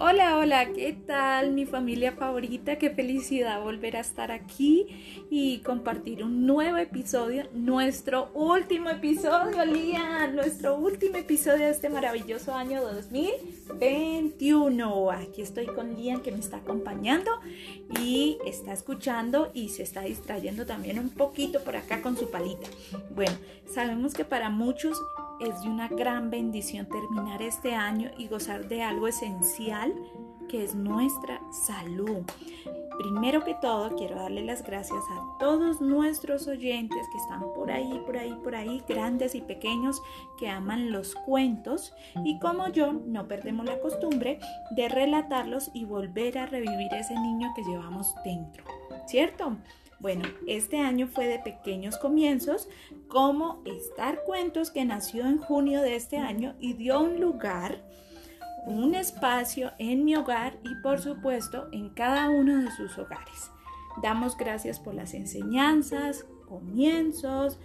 Hola, hola, ¿qué tal mi familia favorita? Qué felicidad volver a estar aquí y compartir un nuevo episodio, nuestro último episodio, Lian, nuestro último episodio de este maravilloso año 2021. Aquí estoy con Lian que me está acompañando y está escuchando y se está distrayendo también un poquito por acá con su palita. Bueno, sabemos que para muchos es de una gran bendición terminar este año y gozar de algo esencial que es nuestra salud. Primero que todo, quiero darle las gracias a todos nuestros oyentes que están por ahí, por ahí, por ahí, grandes y pequeños, que aman los cuentos y como yo no perdemos la costumbre de relatarlos y volver a revivir ese niño que llevamos dentro, ¿cierto? Bueno, este año fue de pequeños comienzos, como Estar Cuentos, que nació en junio de este año y dio un lugar, un espacio en mi hogar y por supuesto en cada uno de sus hogares. Damos gracias por las enseñanzas, comienzos,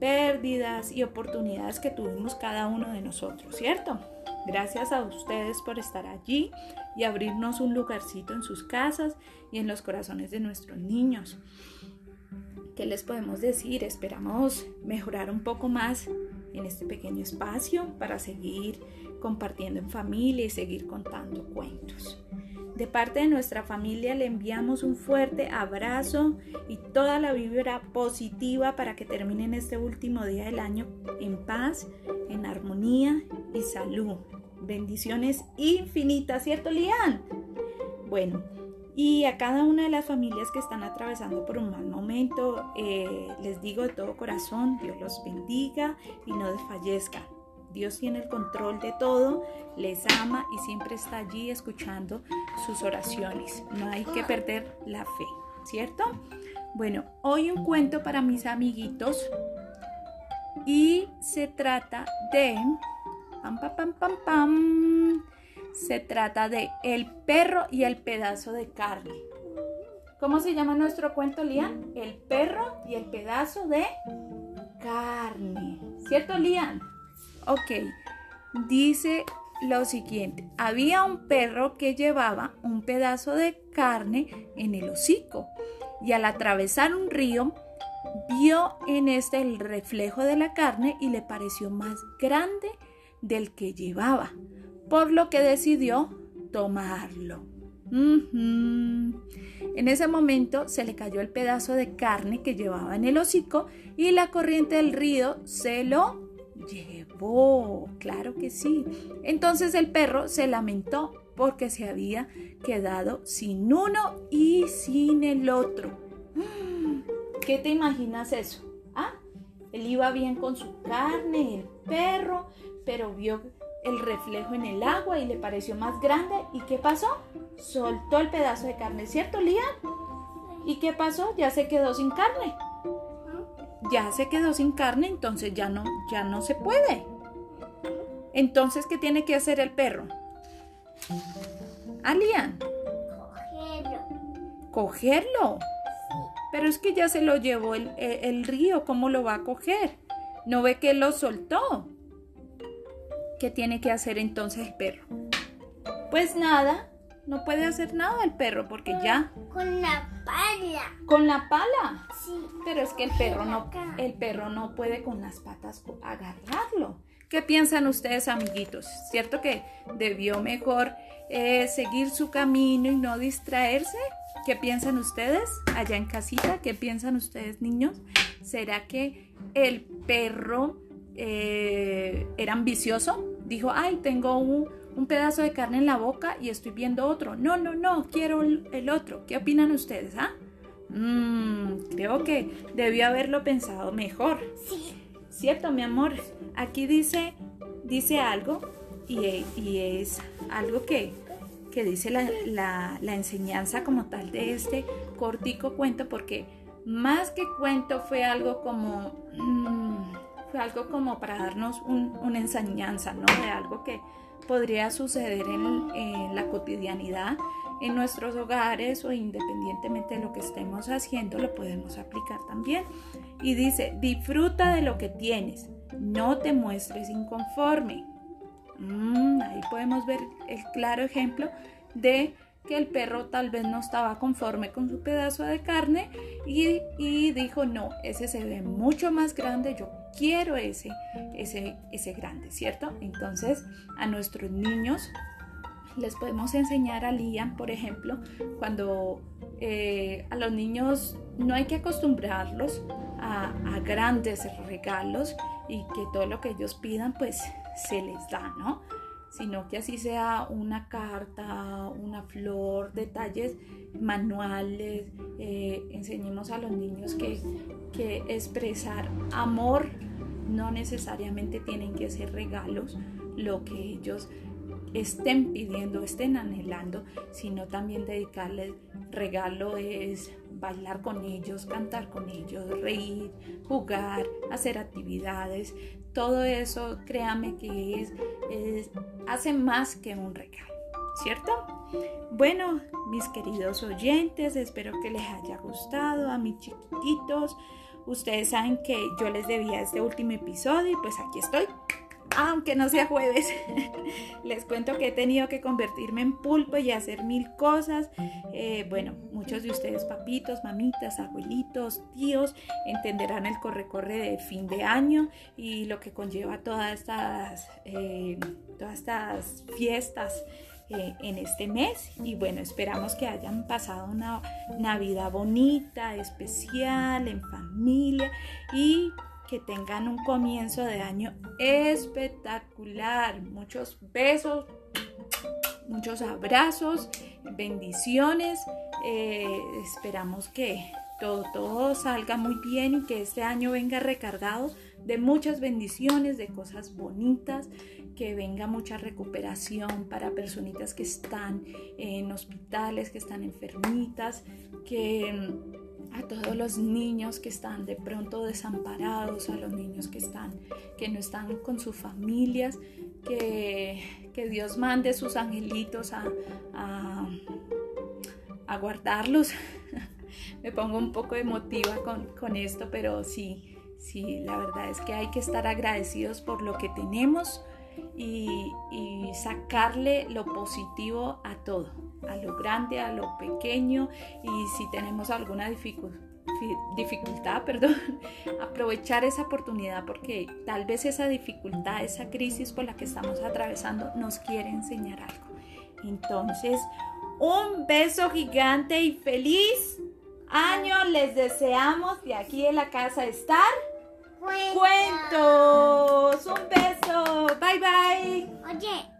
pérdidas y oportunidades que tuvimos cada uno de nosotros, ¿cierto? Gracias a ustedes por estar allí y abrirnos un lugarcito en sus casas y en los corazones de nuestros niños. ¿Qué les podemos decir? Esperamos mejorar un poco más en este pequeño espacio para seguir compartiendo en familia y seguir contando cuentos. De parte de nuestra familia le enviamos un fuerte abrazo y toda la vibra positiva para que terminen este último día del año en paz, en armonía y salud. Bendiciones infinitas, ¿cierto, Lian? Bueno, y a cada una de las familias que están atravesando por un mal momento, eh, les digo de todo corazón, Dios los bendiga y no desfallezcan. Dios tiene el control de todo, les ama y siempre está allí escuchando sus oraciones. No hay que perder la fe, ¿cierto? Bueno, hoy un cuento para mis amiguitos y se trata de... Pam, pam, pam, pam, pam se trata de El perro y el pedazo de carne. ¿Cómo se llama nuestro cuento, Lian? El perro y el pedazo de carne. ¿Cierto, Lian? Ok. Dice lo siguiente. Había un perro que llevaba un pedazo de carne en el hocico y al atravesar un río vio en este el reflejo de la carne y le pareció más grande del que llevaba por lo que decidió tomarlo. En ese momento se le cayó el pedazo de carne que llevaba en el hocico y la corriente del río se lo llevó. Claro que sí. Entonces el perro se lamentó porque se había quedado sin uno y sin el otro. ¿Qué te imaginas eso? ¿Ah? Él iba bien con su carne, el perro, pero vio el reflejo en el agua y le pareció más grande. ¿Y qué pasó? Soltó el pedazo de carne, ¿cierto, Lian? ¿Y qué pasó? Ya se quedó sin carne. Ya se quedó sin carne, entonces ya no, ya no se puede. Entonces, ¿qué tiene que hacer el perro? ¿Ah, Lian? Cogerlo. ¿Cogerlo? Pero es que ya se lo llevó el, el río, ¿cómo lo va a coger? ¿No ve que lo soltó? ¿Qué tiene que hacer entonces el perro? Pues nada, no puede hacer nada el perro porque ya. Con la pala. ¿Con la pala? Sí. Pero es que el perro no, el perro no puede con las patas agarrarlo. ¿Qué piensan ustedes, amiguitos? ¿Cierto que debió mejor eh, seguir su camino y no distraerse? ¿Qué piensan ustedes allá en casita? ¿Qué piensan ustedes, niños? ¿Será que el perro eh, era ambicioso, dijo, ay, tengo un, pedazo de carne en la boca y estoy viendo otro. No, no, no, quiero el otro. ¿Qué opinan ustedes? Ah? Mm, creo que debió haberlo pensado mejor. Sí. ¿Cierto, mi amor? Aquí dice, dice algo y, es algo que, dice la, enseñanza como tal de este cortico cuento porque más que cuento fue algo como... Algo como para darnos una enseñanza, ¿no? De algo que podría suceder en, la cotidianidad, en nuestros hogares o independientemente de lo que estemos haciendo, lo podemos aplicar también. Y dice, disfruta de lo que tienes, no te muestres inconforme. Mm, ahí podemos ver el claro ejemplo de que el perro tal vez no estaba conforme con su pedazo de carne y, y, dijo, no, ese se ve mucho más grande, yo quiero ese, ese, ese grande, ¿cierto? Entonces a nuestros niños les podemos enseñar a Liam, por ejemplo, cuando eh, a los niños no hay que acostumbrarlos a, a, grandes regalos y que todo lo que ellos pidan pues se les da, ¿no? Sino que así sea una carta, una flor, detalles manuales, eh, enseñemos a los niños que, que expresar amor no necesariamente tienen que ser regalos, lo que ellos estén pidiendo, estén anhelando, sino también dedicarles regalo es bailar con ellos, cantar con ellos, reír, jugar, hacer actividades. Todo eso, créame que es, hace más que un regalo, ¿cierto? Bueno, mis queridos oyentes, espero que les haya gustado a mis chiquititos. Ustedes saben que yo les debía este último episodio y pues aquí estoy aunque no sea jueves. Les cuento que he tenido que convertirme en pulpo y hacer mil cosas. Eh, bueno, muchos de ustedes, papitos, mamitas, abuelitos, tíos, entenderán el corre-corre de fin de año y lo que conlleva todas estas, eh, todas estas fiestas. Eh, en este mes y bueno esperamos que hayan pasado una Navidad bonita, especial, en familia y que tengan un comienzo de año espectacular. Muchos besos, muchos abrazos, bendiciones. Eh, esperamos que todo, todo salga muy bien y que este año venga recargado de muchas bendiciones, de cosas bonitas, que venga mucha recuperación para personitas que están en hospitales, que están enfermitas, que a todos los niños que están de pronto desamparados, a los niños que están que no están con sus familias, que, que Dios mande sus angelitos a, a, a guardarlos. Me pongo un poco emotiva con, con esto, pero sí, sí, la verdad es que hay que estar agradecidos por lo que tenemos y, y sacarle lo positivo a todo a lo grande, a lo pequeño y si tenemos alguna dificultad dificultad, perdón, aprovechar esa oportunidad porque tal vez esa dificultad, esa crisis por la que estamos atravesando nos quiere enseñar algo. Entonces, un beso gigante y feliz año les deseamos de aquí en la casa estar. Cuentos. Un beso. Bye bye. Oye.